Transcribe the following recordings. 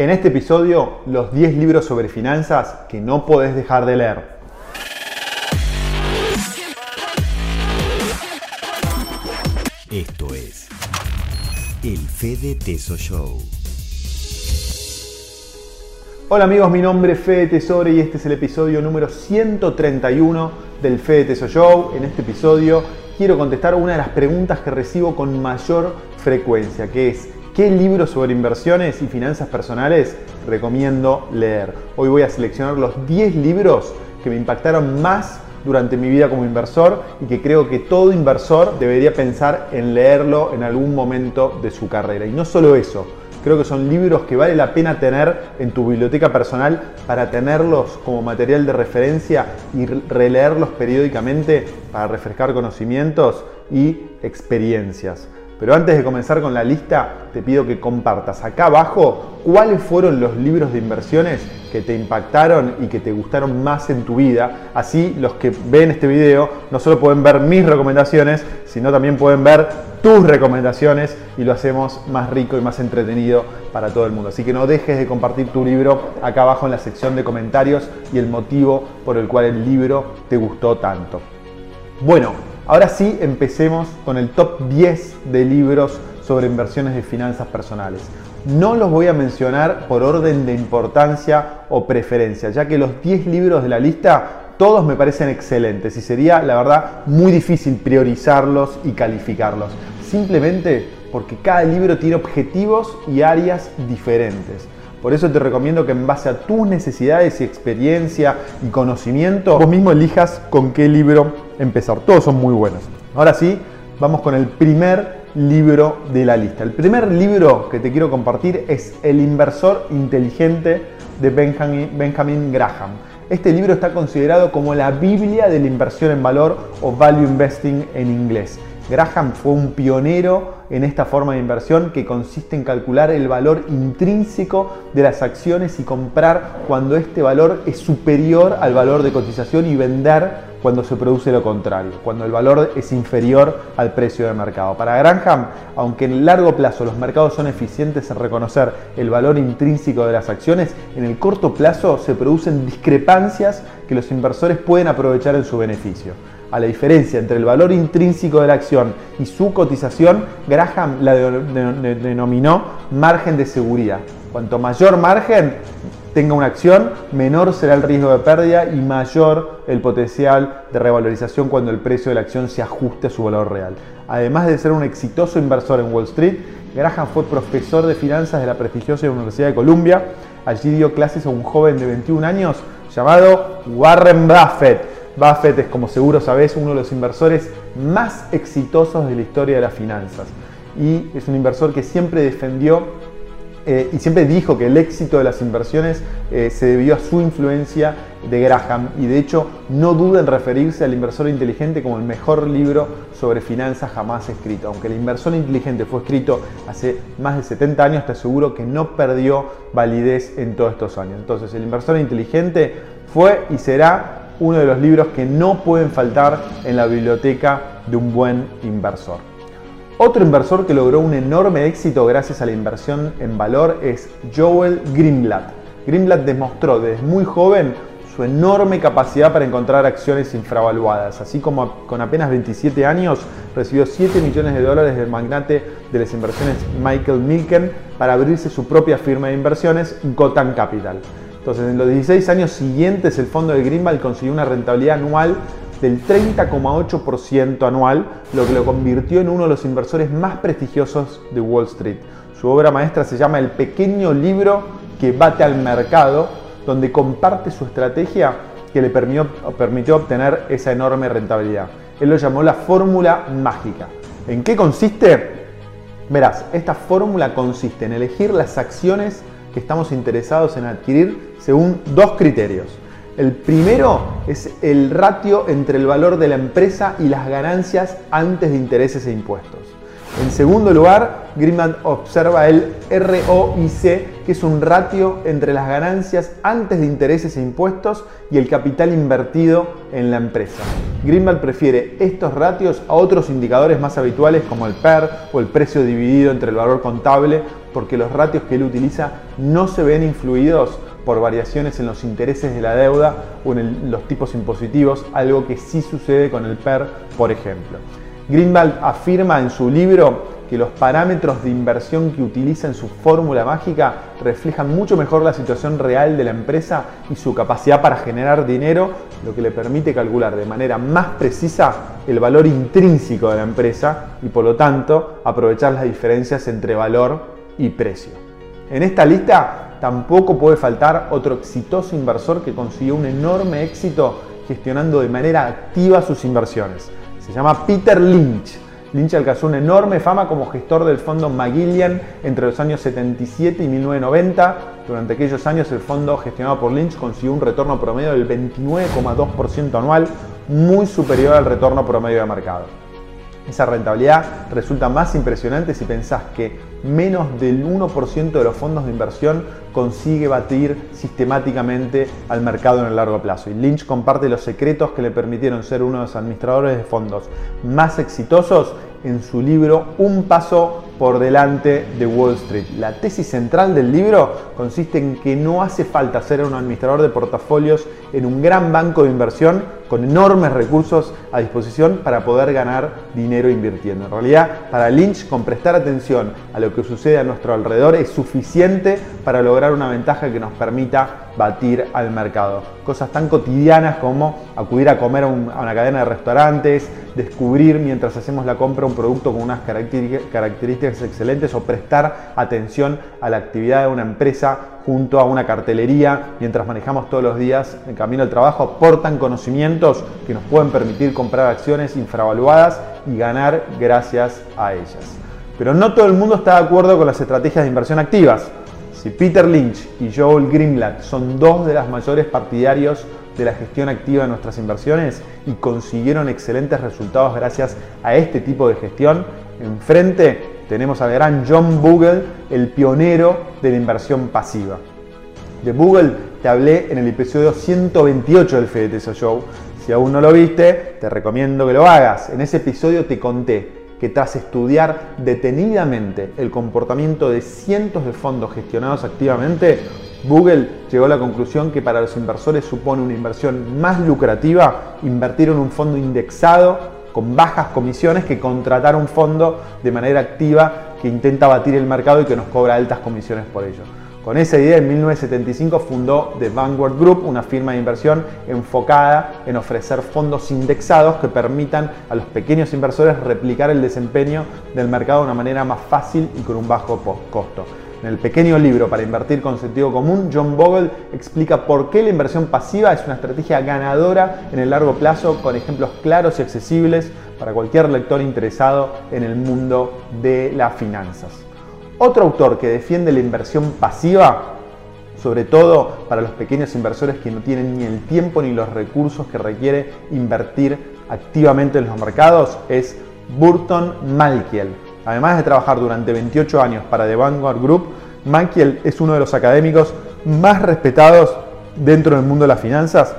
En este episodio, los 10 libros sobre finanzas que no podés dejar de leer. Esto es el Fede Teso Show. Hola amigos, mi nombre es Fede Tesoro y este es el episodio número 131 del Fede Teso Show. En este episodio quiero contestar una de las preguntas que recibo con mayor frecuencia, que es ¿qué libros sobre inversiones y finanzas personales recomiendo leer? Hoy voy a seleccionar los 10 libros que me impactaron más durante mi vida como inversor y que creo que todo inversor debería pensar en leerlo en algún momento de su carrera. Y no solo eso, creo que son libros que vale la pena tener en tu biblioteca personal para tenerlos como material de referencia y releerlos periódicamente para refrescar conocimientos y experiencias. Pero antes de comenzar con la lista, te pido que compartas acá abajo cuáles fueron los libros de inversiones que te impactaron y que te gustaron más en tu vida. Así los que ven este video no solo pueden ver mis recomendaciones, sino también pueden ver tus recomendaciones y lo hacemos más rico y más entretenido para todo el mundo. Así que no dejes de compartir tu libro acá abajo en la sección de comentarios y el motivo por el cual el libro te gustó tanto. Bueno, Ahora sí, empecemos con el top 10 de libros sobre inversiones de finanzas personales. No los voy a mencionar por orden de importancia o preferencia, ya que los 10 libros de la lista todos me parecen excelentes y sería, la verdad, muy difícil priorizarlos y calificarlos. Simplemente porque cada libro tiene objetivos y áreas diferentes. Por eso te recomiendo que en base a tus necesidades y experiencia y conocimiento, vos mismo elijas con qué libro empezar. Todos son muy buenos. Ahora sí, vamos con el primer libro de la lista. El primer libro que te quiero compartir es El inversor inteligente de Benjamin, Graham. Este libro está considerado como la Biblia de la inversión en valor o value investing en inglés. Graham fue un pionero en esta forma de inversión que consiste en calcular el valor intrínseco de las acciones y comprar cuando este valor es superior al valor de cotización y vender cuando se produce lo contrario, cuando el valor es inferior al precio de mercado. Para Graham, aunque en largo plazo los mercados son eficientes en reconocer el valor intrínseco de las acciones, en el corto plazo se producen discrepancias que los inversores pueden aprovechar en su beneficio a la diferencia entre el valor intrínseco de la acción y su cotización, Graham la denominó margen de seguridad. Cuanto mayor margen tenga una acción, menor será el riesgo de pérdida y mayor el potencial de revalorización cuando el precio de la acción se ajuste a su valor real. Además de ser un exitoso inversor en Wall Street, Graham fue profesor de finanzas de la prestigiosa Universidad de Columbia. Allí dio clases a un joven de 21 años llamado Warren Buffett Buffett es, como seguro sabés, uno de los inversores más exitosos de la historia de las finanzas. Y es un inversor que siempre defendió eh, y siempre dijo que el éxito de las inversiones eh, se debió a su influencia de Graham y de hecho no duda en referirse al inversor inteligente como el mejor libro sobre finanzas jamás escrito. Aunque el inversor inteligente fue escrito hace más de 70 años, te aseguro que no perdió validez en todos estos años. Entonces el inversor inteligente fue y será uno de los libros que no pueden faltar en la biblioteca de un buen inversor. Otro inversor que logró un enorme éxito gracias a la inversión en valor es Joel Greenblatt. Greenblatt demostró desde muy joven su enorme capacidad para encontrar acciones infravaluadas, así como con apenas 27 años recibió 7 millones de dólares del magnate de las inversiones Michael Milken para abrirse su propia firma de inversiones, Gotham Capital. Entonces, en los 16 años siguientes, el fondo de Greenwald consiguió una rentabilidad anual del 30,8% anual, lo que lo convirtió en uno de los inversores más prestigiosos de Wall Street. Su obra maestra se llama El pequeño libro que bate al mercado, donde comparte su estrategia que le permitió, obtener esa enorme rentabilidad. Él lo llamó la fórmula mágica. ¿En qué consiste? Verás, esta fórmula consiste en elegir las acciones que estamos interesados en adquirir según dos criterios. El primero es el ratio entre el valor de la empresa y las ganancias antes de intereses e impuestos. En segundo lugar, Greenman observa el ROIC, que es un ratio entre las ganancias antes de intereses e impuestos y el capital invertido en la empresa. Greenman prefiere estos ratios a otros indicadores más habituales como el PER o el precio dividido entre el valor contable porque los ratios que él utiliza no se ven influidos por variaciones en los intereses de la deuda o en los tipos impositivos, algo que sí sucede con el PER, por ejemplo. Greenwald afirma en su libro que los parámetros de inversión que utiliza en su fórmula mágica reflejan mucho mejor la situación real de la empresa y su capacidad para generar dinero, lo que le permite calcular de manera más precisa el valor intrínseco de la empresa y por lo tanto aprovechar las diferencias entre valor y precio. En esta lista tampoco puede faltar otro exitoso inversor que consiguió un enorme éxito gestionando de manera activa sus inversiones. Se llama Peter Lynch Lynch alcanzó una enorme fama como gestor del fondo Magellan entre los años 77 y 1990. Durante aquellos años el fondo gestionado por Lynch consiguió un retorno promedio del 29,2% anual, muy superior al retorno promedio de mercado. Esa rentabilidad resulta más impresionante si pensás que menos del 1% de los fondos de inversión consigue batir sistemáticamente al mercado en el largo plazo. Y Lynch comparte los secretos que le permitieron ser uno de los administradores de fondos más exitosos en su libro Un paso por delante de Wall Street. La tesis central del libro consiste en que no hace falta ser un administrador de portafolios en un gran banco de inversión con enormes recursos a disposición para poder ganar dinero invirtiendo. En realidad, para Lynch, con prestar atención a lo que sucede a nuestro alrededor es suficiente para lograr una ventaja que nos permita batir al mercado. Cosas tan cotidianas como acudir a comer a, una cadena de restaurantes, descubrir mientras hacemos la compra un producto con unas características excelentes o prestar atención a la actividad de una empresa junto a una cartelería mientras manejamos todos los días en camino al trabajo aportan conocimientos que nos pueden permitir comprar acciones infravaluadas y ganar gracias a ellas. Pero no todo el mundo está de acuerdo con las estrategias de inversión activas. Si Peter Lynch y Joel Greenblatt son dos de los mayores partidarios de la gestión activa de nuestras inversiones y consiguieron excelentes resultados gracias a este tipo de gestión, enfrente tenemos al gran John Bogle, el pionero de la inversión pasiva. De Bogle te hablé en el episodio 128 del FDTSO Show. Si aún no lo viste, te recomiendo que lo hagas. En ese episodio te conté que tras estudiar detenidamente el comportamiento de cientos de fondos gestionados activamente, Google llegó a la conclusión que para los inversores supone una inversión más lucrativa invertir en un fondo indexado con bajas comisiones que contratar un fondo de manera activa que intenta batir el mercado y que nos cobra altas comisiones por ello. Con esa idea, en 1975 fundó The Vanguard Group, una firma de inversión enfocada en ofrecer fondos indexados que permitan a los pequeños inversores replicar el desempeño del mercado de una manera más fácil y con un bajo costo. En el pequeño libro para invertir con sentido común, John Bogle explica por qué la inversión pasiva es una estrategia ganadora en el largo plazo con ejemplos claros y accesibles para cualquier lector interesado en el mundo de las finanzas. Otro autor que defiende la inversión pasiva, sobre todo para los pequeños inversores que no tienen ni el tiempo ni los recursos que requiere invertir activamente en los mercados, es Burton Malkiel. Además de trabajar durante 28 años para The Vanguard Group, Malkiel es uno de los académicos más respetados dentro del mundo de las finanzas,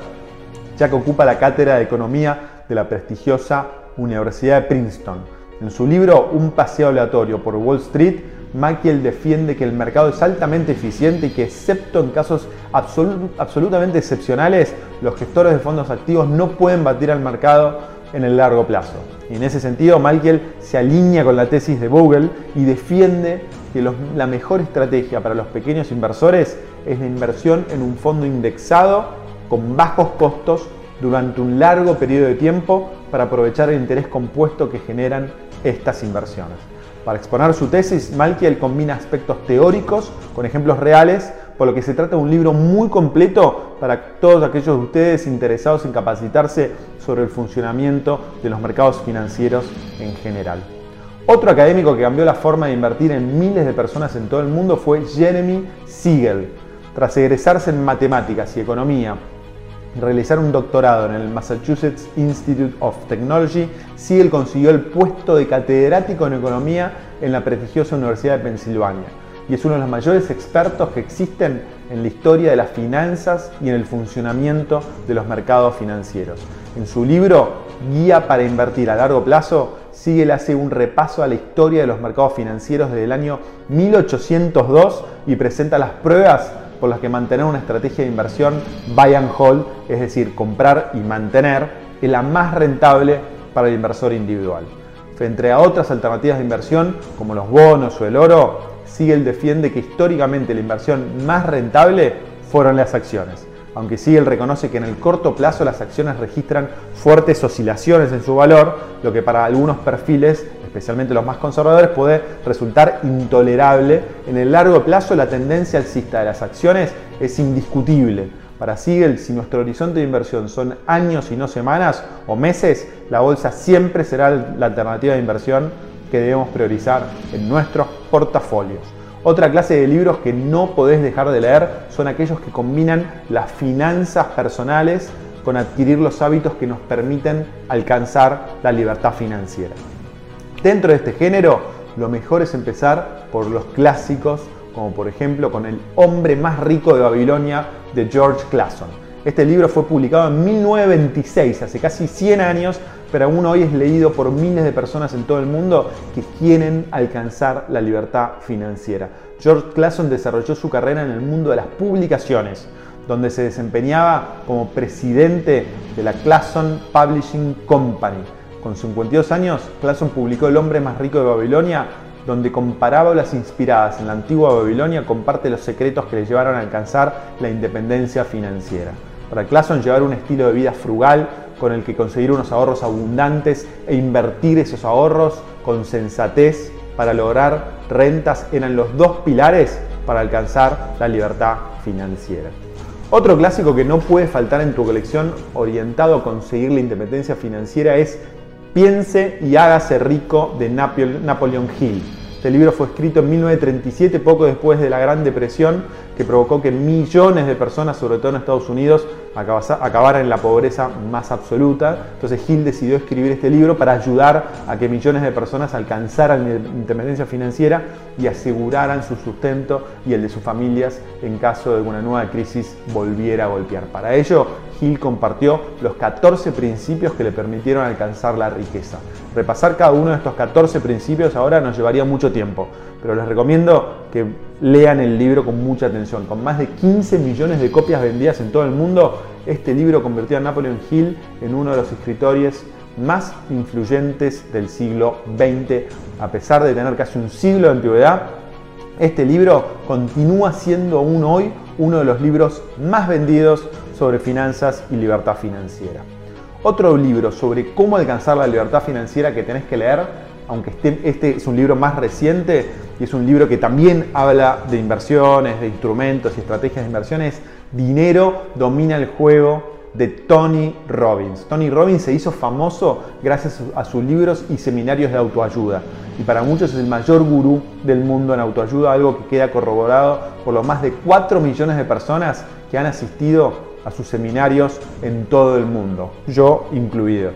ya que ocupa la cátedra de economía de la prestigiosa Universidad de Princeton. En su libro Un paseo aleatorio por Wall Street, Maciel defiende que el mercado es altamente eficiente y que excepto en casos absolutamente excepcionales, los gestores de fondos activos no pueden batir al mercado en el largo plazo. Y en ese sentido, Michael se alinea con la tesis de Google y defiende que la mejor estrategia para los pequeños inversores es la inversión en un fondo indexado con bajos costos durante un largo periodo de tiempo para aprovechar el interés compuesto que generan estas inversiones. Para exponer su tesis, Malkiel combina aspectos teóricos con ejemplos reales, por lo que se trata de un libro muy completo para todos aquellos de ustedes interesados en capacitarse sobre el funcionamiento de los mercados financieros en general. Otro académico que cambió la forma de invertir en miles de personas en todo el mundo fue Jeremy Siegel. Tras egresarse en matemáticas y economía realizar un doctorado en el Massachusetts Institute of Technology, Siegel consiguió el puesto de catedrático en economía en la prestigiosa Universidad de Pensilvania y es uno de los mayores expertos que existen en la historia de las finanzas y en el funcionamiento de los mercados financieros. En su libro Guía para invertir a largo plazo, Siegel hace un repaso a la historia de los mercados financieros desde el año 1802 y presenta las pruebas por las que mantener una estrategia de inversión buy and hold, es decir, comprar y mantener, es la más rentable para el inversor individual. Frente a otras alternativas de inversión como los bonos o el oro, Siegel defiende que históricamente la inversión más rentable fueron las acciones. Aunque Siegel reconoce que en el corto plazo las acciones registran fuertes oscilaciones en su valor, lo que para algunos perfiles especialmente los más conservadores, puede resultar intolerable. En el largo plazo la tendencia alcista de las acciones es indiscutible. Para Siegel, si nuestro horizonte de inversión son años y no semanas o meses, la bolsa siempre será la alternativa de inversión que debemos priorizar en nuestros portafolios. Otra clase de libros que no podés dejar de leer son aquellos que combinan las finanzas personales con adquirir los hábitos que nos permiten alcanzar la libertad financiera. Dentro de este género, lo mejor es empezar por los clásicos, como por ejemplo con El hombre más rico de Babilonia de George Clason. Este libro fue publicado en 1926, hace casi 100 años, pero aún hoy es leído por miles de personas en todo el mundo que quieren alcanzar la libertad financiera. George Clason desarrolló su carrera en el mundo de las publicaciones, donde se desempeñaba como presidente de la Clason Publishing Company con 52 años, Clason publicó El hombre más rico de Babilonia, donde con parábolas inspiradas en la antigua Babilonia comparte los secretos que le llevaron a alcanzar la independencia financiera. Para Clason llevar un estilo de vida frugal con el que conseguir unos ahorros abundantes e invertir esos ahorros con sensatez para lograr rentas eran los dos pilares para alcanzar la libertad financiera. Otro clásico que no puede faltar en tu colección orientado a conseguir la independencia financiera es Piense y hágase rico de Napoleon Hill. Este libro fue escrito en 1937, poco después de la Gran Depresión, que provocó que millones de personas, sobre todo en Estados Unidos, acabaran en la pobreza más absoluta. Entonces Hill decidió escribir este libro para ayudar a que millones de personas alcanzaran la independencia financiera y aseguraran su sustento y el de sus familias en caso de una nueva crisis volviera a golpear. Para ello, Hill compartió los 14 principios que le permitieron alcanzar la riqueza. Repasar cada uno de estos 14 principios ahora nos llevaría mucho tiempo, pero les recomiendo que lean el libro con mucha atención. Con más de 15 millones de copias vendidas en todo el mundo, este libro convirtió a Napoleon Hill en uno de los escritores más influyentes del siglo XX. A pesar de tener casi un siglo de antigüedad, este libro continúa siendo aún hoy uno de los libros más vendidos sobre finanzas y libertad financiera. Otro libro sobre cómo alcanzar la libertad financiera que tenés que leer, aunque este es un libro más reciente y es un libro que también habla de inversiones, de instrumentos y estrategias de inversiones, Dinero domina el juego de Tony Robbins. Tony Robbins se hizo famoso gracias a sus libros y seminarios de autoayuda y para muchos es el mayor gurú del mundo en autoayuda, algo que queda corroborado por los más de 4 millones de personas que han asistido a sus seminarios en todo el mundo, yo incluido.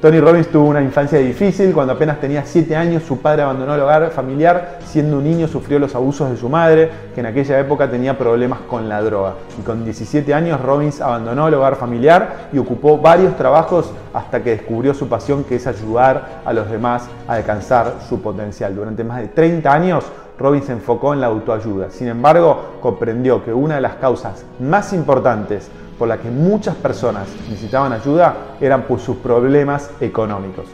Tony Robbins tuvo una infancia difícil, cuando apenas tenía 7 años su padre abandonó el hogar familiar, siendo un niño sufrió los abusos de su madre, que en aquella época tenía problemas con la droga. Y con 17 años Robbins abandonó el hogar familiar y ocupó varios trabajos hasta que descubrió su pasión que es ayudar a los demás a alcanzar su potencial. Durante más de 30 años Robbins se enfocó en la autoayuda. Sin embargo, comprendió que una de las causas más importantes por la que muchas personas necesitaban ayuda eran por sus problemas económicos.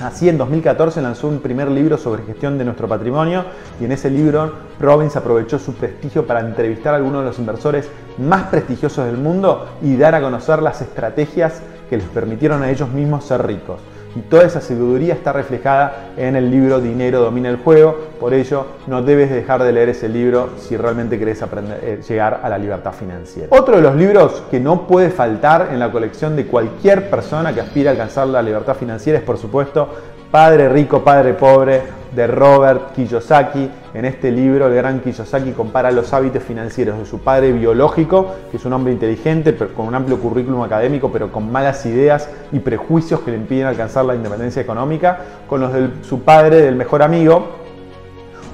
Así en 2014 lanzó un primer libro sobre gestión de nuestro patrimonio y en ese libro Robbins aprovechó su prestigio para entrevistar a algunos de los inversores más prestigiosos del mundo y dar a conocer las estrategias que les permitieron a ellos mismos ser ricos. Y toda esa sabiduría está reflejada en el libro Dinero domina el juego. Por ello, no debes dejar de leer ese libro si realmente querés aprender, eh, llegar a la libertad financiera. Otro de los libros que no puede faltar en la colección de cualquier persona que aspira a alcanzar la libertad financiera es, por supuesto, Padre Rico, Padre Pobre de Robert Kiyosaki. En este libro, el gran Kiyosaki compara los hábitos financieros de su padre biológico, que es un hombre inteligente, pero con un amplio currículum académico, pero con malas ideas y prejuicios que le impiden alcanzar la independencia económica, con los de su padre, del mejor amigo,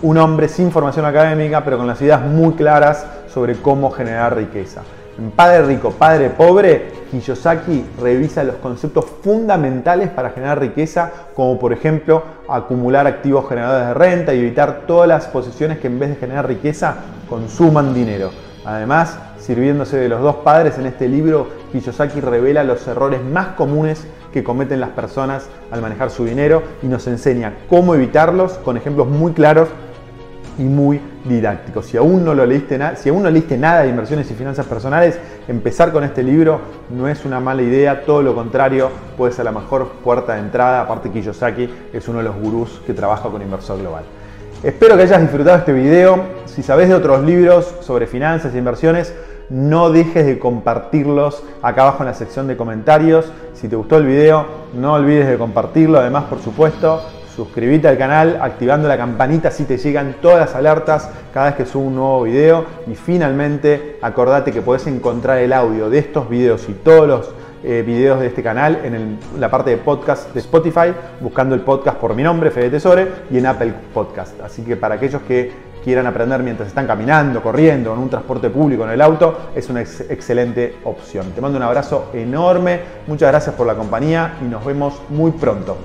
un hombre sin formación académica, pero con las ideas muy claras sobre cómo generar riqueza. En Padre Rico, Padre Pobre, Kiyosaki revisa los conceptos fundamentales para generar riqueza, como por ejemplo acumular activos generadores de renta y evitar todas las posiciones que en vez de generar riqueza consuman dinero. Además, sirviéndose de los dos padres en este libro, Kiyosaki revela los errores más comunes que cometen las personas al manejar su dinero y nos enseña cómo evitarlos con ejemplos muy claros y muy didáctico. Si aún no lo leíste, si aún no leíste nada de inversiones y finanzas personales, empezar con este libro no es una mala idea, todo lo contrario, puede ser la mejor puerta de entrada. Aparte Kiyosaki es uno de los gurús que trabaja con Inversor Global. Espero que hayas disfrutado este video. Si sabes de otros libros sobre finanzas e inversiones, no dejes de compartirlos acá abajo en la sección de comentarios. Si te gustó el video, no olvides de compartirlo. Además, por supuesto, suscríbete al canal activando la campanita si te llegan todas las alertas cada vez que subo un nuevo video y finalmente acordate que puedes encontrar el audio de estos videos y todos los eh, videos de este canal en la parte de podcast de Spotify buscando el podcast por mi nombre Fede Tesore y en Apple Podcast así que para aquellos que quieran aprender mientras están caminando, corriendo, en un transporte público, en el auto, es una excelente opción. Te mando un abrazo enorme, muchas gracias por la compañía y nos vemos muy pronto.